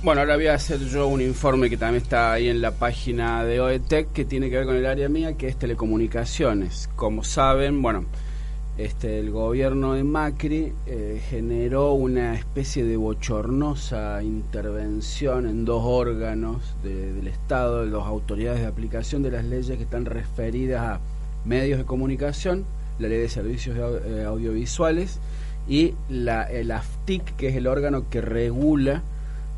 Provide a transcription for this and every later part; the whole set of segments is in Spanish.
Bueno, ahora voy a hacer yo un informe que también está ahí en la página de OETEC que tiene que ver con el área mía, que es telecomunicaciones. Como saben, bueno, este, el gobierno de Macri eh, generó una especie de bochornosa intervención en dos órganos del Estado, de las autoridades de aplicación de las leyes que están referidas a medios de comunicación, la ley de servicios eh, audiovisuales y la, el AFTIC, que es el órgano que regula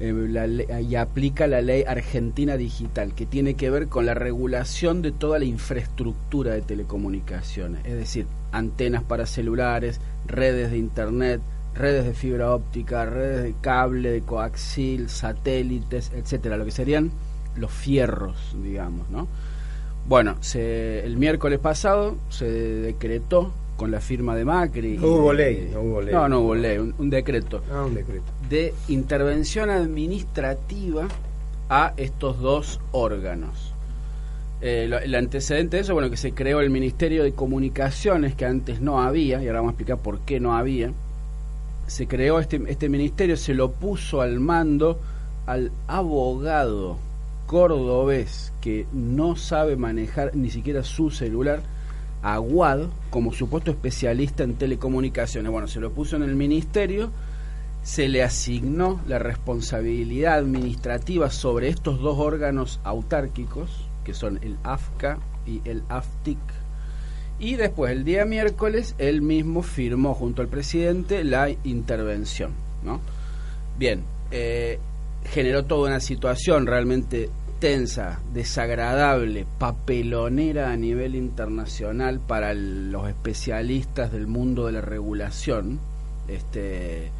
eh, y aplica la ley argentina digital, que tiene que ver con la regulación de toda la infraestructura de telecomunicaciones, es decir, antenas para celulares, redes de internet, redes de fibra óptica, redes de cable, de coaxil, satélites, etcétera, lo que serían los fierros, digamos, ¿no? Bueno, se, el miércoles pasado se decretó con la firma de Macri. No hubo ley, no hubo ley. No, no hubo ley, un, decreto. Ah, un decreto. De intervención administrativa a estos dos órganos. Eh, el antecedente de eso, bueno, que se creó el Ministerio de Comunicaciones, que antes no había, y ahora vamos a explicar por qué no había. Se creó este, este ministerio, se lo puso al mando al abogado cordobés que no sabe manejar ni siquiera su celular Aguad como supuesto especialista en telecomunicaciones. Bueno, se lo puso en el ministerio, se le asignó la responsabilidad administrativa sobre estos dos órganos autárquicos, que son el AFCA y el AFTIC. Y después, el día miércoles, él mismo firmó junto al presidente la intervención. ¿no? Bien, eh, generó toda una situación realmente tensa, desagradable, papelonera a nivel internacional para los especialistas del mundo de la regulación, este,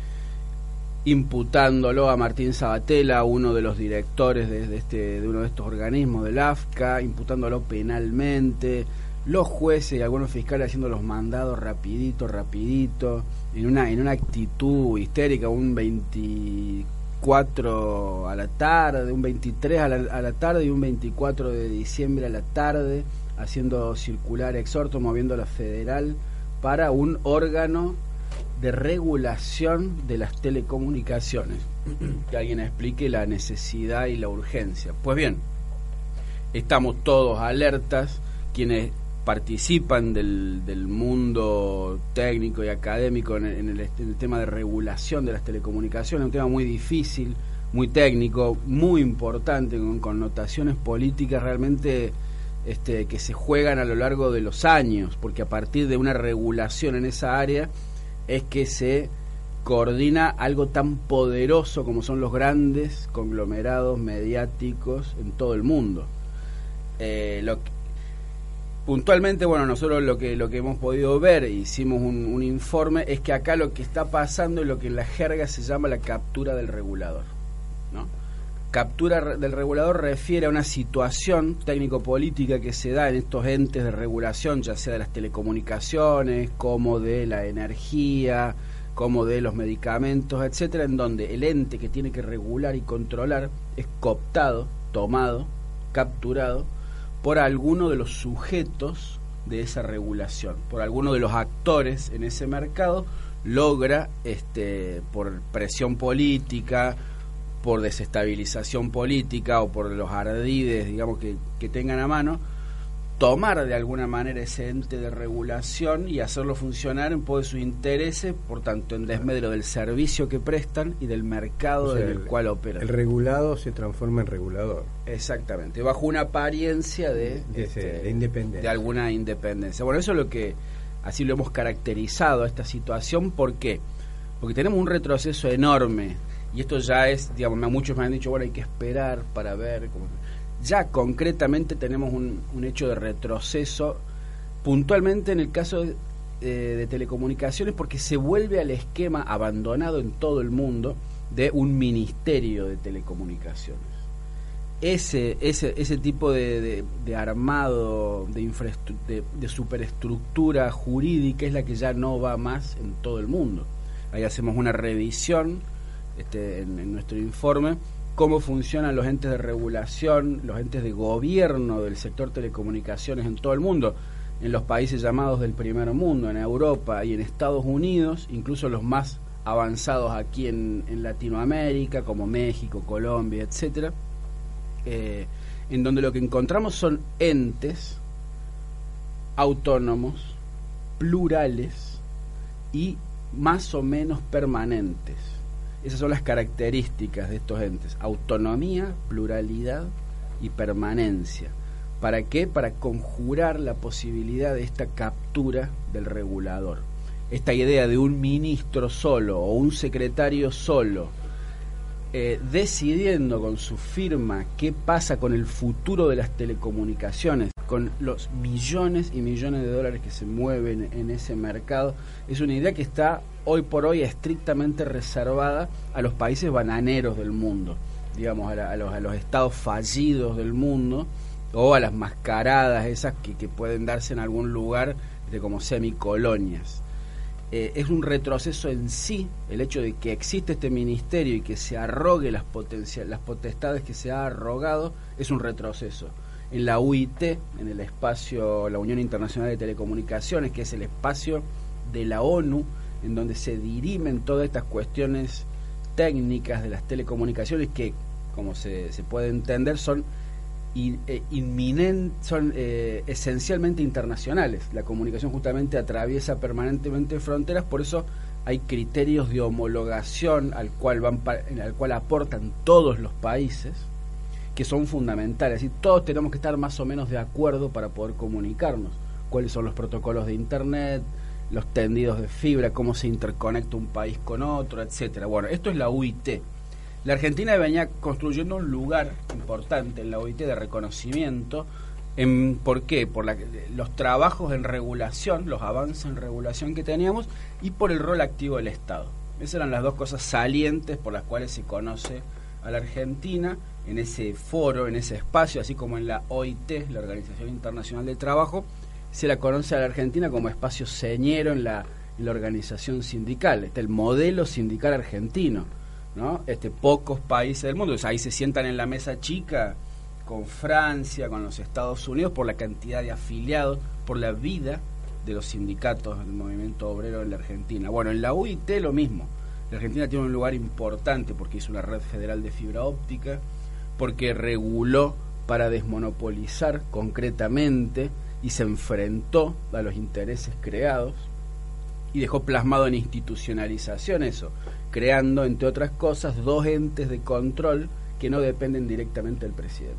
imputándolo a Martín Sabatella, uno de los directores de, este, de uno de estos organismos del AFCA, imputándolo penalmente, los jueces y algunos fiscales haciendo los mandados rapidito, rapidito, en una, en una actitud histérica, un 24 4 a la tarde, un 23 a la, a la, tarde y un 24 de diciembre a la tarde, haciendo circular exhorto, moviendo la federal para un órgano de regulación de las telecomunicaciones. que alguien explique la necesidad y la urgencia. Pues bien, estamos todos alertas, quienes participan del, del mundo técnico y académico en, el, tema de regulación de las telecomunicaciones, un tema muy difícil, muy técnico, muy importante, con connotaciones políticas realmente este, que se juegan a lo largo de los años, porque a partir de una regulación en esa área es que se coordina algo tan poderoso como son los grandes conglomerados mediáticos en todo el mundo. Eh, puntualmente, bueno, nosotros lo que, lo que hemos podido ver, hicimos un, informe, es que acá lo que está pasando es lo que en la jerga se llama la captura del regulador. Captura del regulador refiere a una situación técnico-política que se da en estos entes de regulación, ya sea de las telecomunicaciones, como de la energía, como de los medicamentos, etcétera, en donde el ente que tiene que regular y controlar es cooptado, tomado, capturado por alguno de los sujetos de esa regulación, por alguno de los actores en ese mercado, logra, este, por presión política, por desestabilización política o por los ardides, digamos, que, que tengan a mano, tomar de alguna manera ese ente de regulación y hacerlo funcionar en pos de sus intereses, por tanto, en desmedro del servicio que prestan y del mercado en el, cual operan. El regulado se transforma en regulador. Exactamente, bajo una apariencia de, este, independencia. de alguna independencia. Bueno, eso es lo que así lo hemos caracterizado a esta situación. ¿Por qué? Porque tenemos un retroceso enorme y esto ya es, digamos, muchos me han dicho, bueno, hay que esperar para ver cómo ya concretamente tenemos un, hecho de retroceso, puntualmente en el caso de, telecomunicaciones, porque se vuelve al esquema abandonado en todo el mundo de un ministerio de telecomunicaciones. Ese, ese, ese tipo de, de, armado, de, de, de superestructura jurídica es la que ya no va más en todo el mundo. Ahí hacemos una revisión este, en, nuestro informe cómo funcionan los entes de regulación, los entes de gobierno del sector telecomunicaciones en todo el mundo, en los países llamados del primer mundo, en Europa y en Estados Unidos, incluso los más avanzados aquí en, Latinoamérica, como México, Colombia, etcétera eh, en donde lo que encontramos son entes autónomos, plurales y más o menos permanentes. Esas son las características de estos entes. Autonomía, pluralidad y permanencia. ¿Para qué? Para conjurar la posibilidad de esta captura del regulador. Esta idea de un ministro solo o un secretario solo eh, decidiendo con su firma qué pasa con el futuro de las telecomunicaciones, con los millones y millones de dólares que se mueven en ese mercado, es una idea que está hoy por hoy estrictamente reservada a los países bananeros del mundo, digamos, a, los, a los estados fallidos del mundo o a las mascaradas esas que, que pueden darse en algún lugar de como semicolonias. Eh, es un retroceso en sí el hecho de que existe este ministerio y que se arrogue las, las potestades que se ha arrogado, es un retroceso. En la UIT, en el espacio, la Unión Internacional de Telecomunicaciones, que es el espacio de la ONU, en donde se dirimen todas estas cuestiones técnicas de las telecomunicaciones que, como se, se puede entender, son eh, son eh, esencialmente internacionales. La comunicación justamente atraviesa permanentemente fronteras, por eso hay criterios de homologación al cual, van al cual aportan todos los países que son fundamentales. Y todos tenemos que estar más o menos de acuerdo para poder comunicarnos. Cuáles son los protocolos de Internet, los tendidos de fibra, cómo se interconecta un país con otro, etcétera. Bueno, esto es la UIT la Argentina venía construyendo un lugar importante en la OIT de reconocimiento. En, ¿Por qué? Por los trabajos en regulación, los avances en regulación que teníamos y por el rol activo del Estado. Esas eran las dos cosas salientes por las cuales se conoce a la Argentina en ese foro, en ese espacio, así como en la OIT, la Organización Internacional del Trabajo, se la conoce a la Argentina como espacio señero en la, organización sindical. Está el modelo sindical argentino ¿no? Este, pocos países del mundo. ahí se sientan en la mesa chica con Francia, con los Estados Unidos, por la cantidad de afiliados, por la vida de los sindicatos del movimiento obrero en la Argentina. Bueno, en la UIT lo mismo. La Argentina tiene un lugar importante porque hizo una red federal de fibra óptica, porque reguló para desmonopolizar concretamente y se enfrentó a los intereses creados y dejó plasmado en institucionalización eso, creando, entre otras cosas, dos entes de control que no dependen directamente del presidente,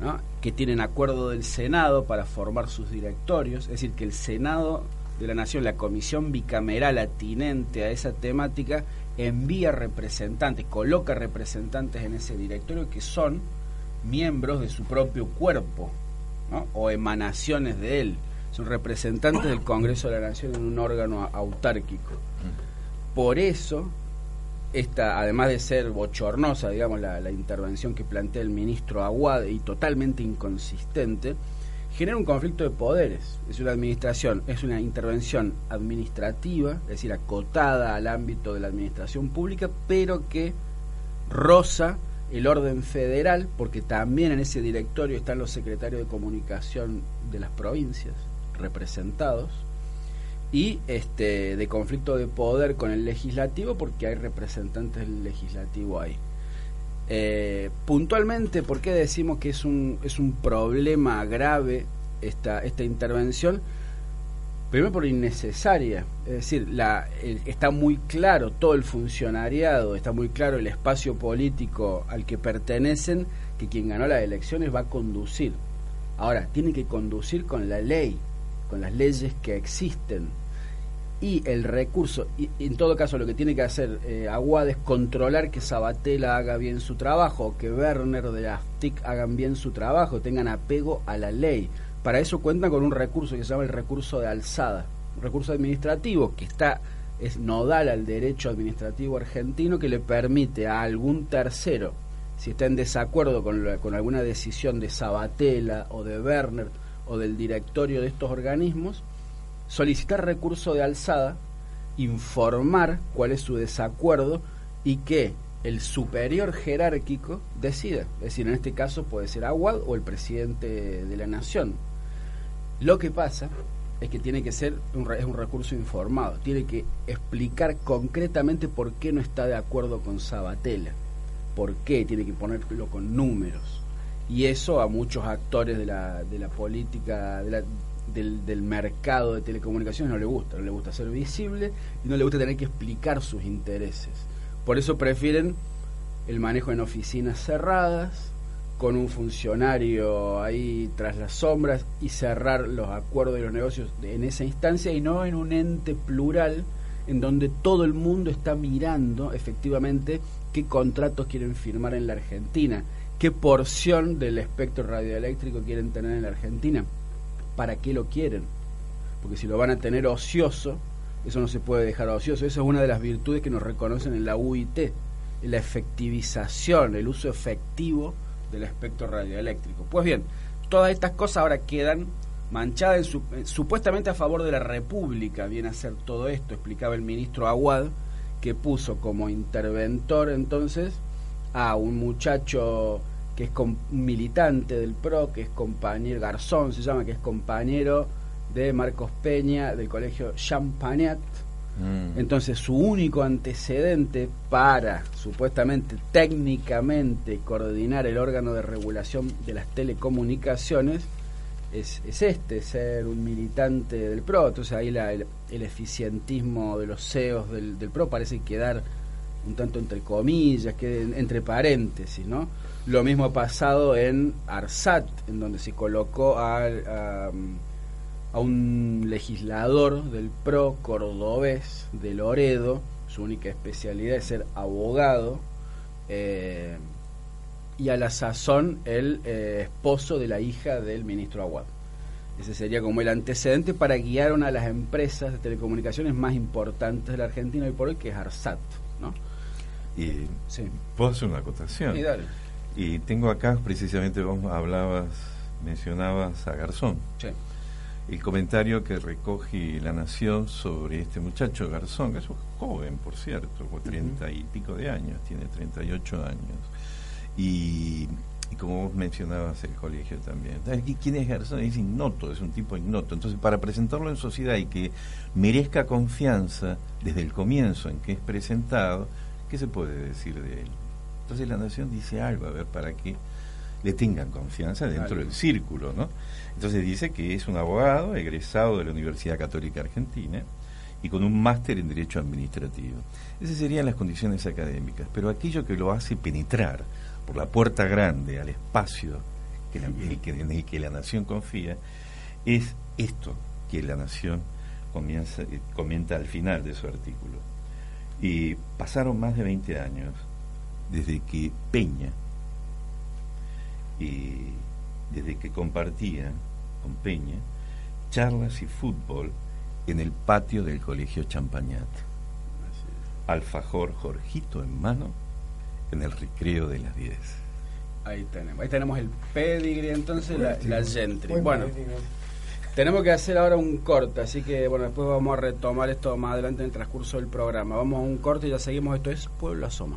¿no? que tienen acuerdo del Senado para formar sus directorios, es decir, que el Senado de la Nación, la comisión bicameral atinente a esa temática, envía representantes, coloca representantes en ese directorio que son miembros de su propio cuerpo ¿no? o emanaciones de él son representantes del Congreso de la Nación en un órgano autárquico. Por eso, esta, además de ser bochornosa, digamos, la, intervención que plantea el ministro Aguad y totalmente inconsistente, genera un conflicto de poderes. Es una administración, es una intervención administrativa, es decir, acotada al ámbito de la administración pública, pero que roza el orden federal, porque también en ese directorio están los secretarios de comunicación de las provincias representados y este de conflicto de poder con el legislativo porque hay representantes del legislativo ahí. Eh, puntualmente, ¿por qué decimos que es un, es un problema grave esta, esta intervención? Primero por innecesaria, es decir, la, está muy claro todo el funcionariado, está muy claro el espacio político al que pertenecen, que quien ganó las elecciones va a conducir. Ahora, tiene que conducir con la ley, con las leyes que existen y el recurso, y en todo caso lo que tiene que hacer eh, Aguad es controlar que Sabatella haga bien su trabajo, que Werner de la TIC hagan bien su trabajo, tengan apego a la ley. Para eso cuentan con un recurso que se llama el recurso de alzada, un recurso administrativo que está es nodal al derecho administrativo argentino que le permite a algún tercero, si está en desacuerdo con, con alguna decisión de Sabatella o de Werner o del directorio de estos organismos, solicitar recurso de alzada, informar cuál es su desacuerdo y que el superior jerárquico decida. Es decir, en este caso puede ser Aguad o el presidente de la nación. Lo que pasa es que tiene que ser un, es un recurso informado, tiene que explicar concretamente por qué no está de acuerdo con Sabatella, por qué, tiene que ponerlo con números. Y eso a muchos actores de la, de la política, del, del, mercado de telecomunicaciones no le gusta, no le gusta ser visible y no le gusta tener que explicar sus intereses. Por eso prefieren el manejo en oficinas cerradas, con un funcionario ahí tras las sombras y cerrar los acuerdos y los negocios en esa instancia y no en un ente plural en donde todo el mundo está mirando efectivamente qué contratos quieren firmar en la Argentina, qué porción del espectro radioeléctrico quieren tener en la Argentina, para qué lo quieren, porque si lo van a tener ocioso, eso no se puede dejar ocioso, esa es una de las virtudes que nos reconocen en la UIT, la efectivización, el uso efectivo del espectro radioeléctrico. Pues bien, todas estas cosas ahora quedan manchadas su, supuestamente a favor de la República, viene a ser todo esto, explicaba el ministro Aguad, que puso como interventor entonces a un muchacho que es militante del PRO, que es compañero, Garzón se llama, que es compañero de Marcos Peña del colegio Champagnat, Mm. Entonces su único antecedente para supuestamente técnicamente coordinar el órgano de regulación de las telecomunicaciones es, es este, ser un militante del PRO. Entonces ahí la, el, el, eficientismo de los CEOs del, del, PRO parece quedar un tanto entre comillas, que entre paréntesis, ¿no? Lo mismo ha pasado en ARSAT, en donde se colocó. A, a un legislador del PRO cordobés de Loredo, su única especialidad es ser abogado, eh, y a la sazón el eh, esposo de la hija del ministro Aguad. Ese sería como el antecedente para guiar una de las empresas de telecomunicaciones más importantes de la Argentina hoy por hoy, que es ARSAT. ¿no? Y sí. puedo hacer una acotación. Dale. Y tengo acá, precisamente, vos hablabas, mencionabas a Garzón. Sí el comentario que recoge La Nación sobre este muchacho Garzón, que es un joven, por cierto, con treinta y pico de años, tiene 38 años. Y, y como vos mencionabas, el colegio también. ¿Y quién es Garzón? Es ignoto, es un tipo ignoto. Entonces, para presentarlo en sociedad y que merezca confianza desde el comienzo en que es presentado, ¿qué se puede decir de él? Entonces, La Nación dice algo, a ver, para que le tengan confianza dentro del círculo, ¿no? Entonces dice que es un abogado egresado de la Universidad Católica Argentina y con un máster en Derecho Administrativo. Esas serían las condiciones académicas, pero aquello que lo hace penetrar por la puerta grande al espacio que la, en, el que, en el que la nación confía es esto que la nación comienza, comenta al final de su artículo. Y pasaron más de 20 años desde que Peña, y desde que compartía con Peña charlas y fútbol en el patio del colegio Champañat. Alfajor Jorgito en mano en el recreo de las 10. Ahí tenemos, ahí tenemos el pedigree entonces, la, la gentry. Bueno, tenemos que hacer ahora un corte, así que bueno, después vamos a retomar esto más adelante en el transcurso del programa. Vamos a un corte y ya seguimos, esto es Pueblo Asoma.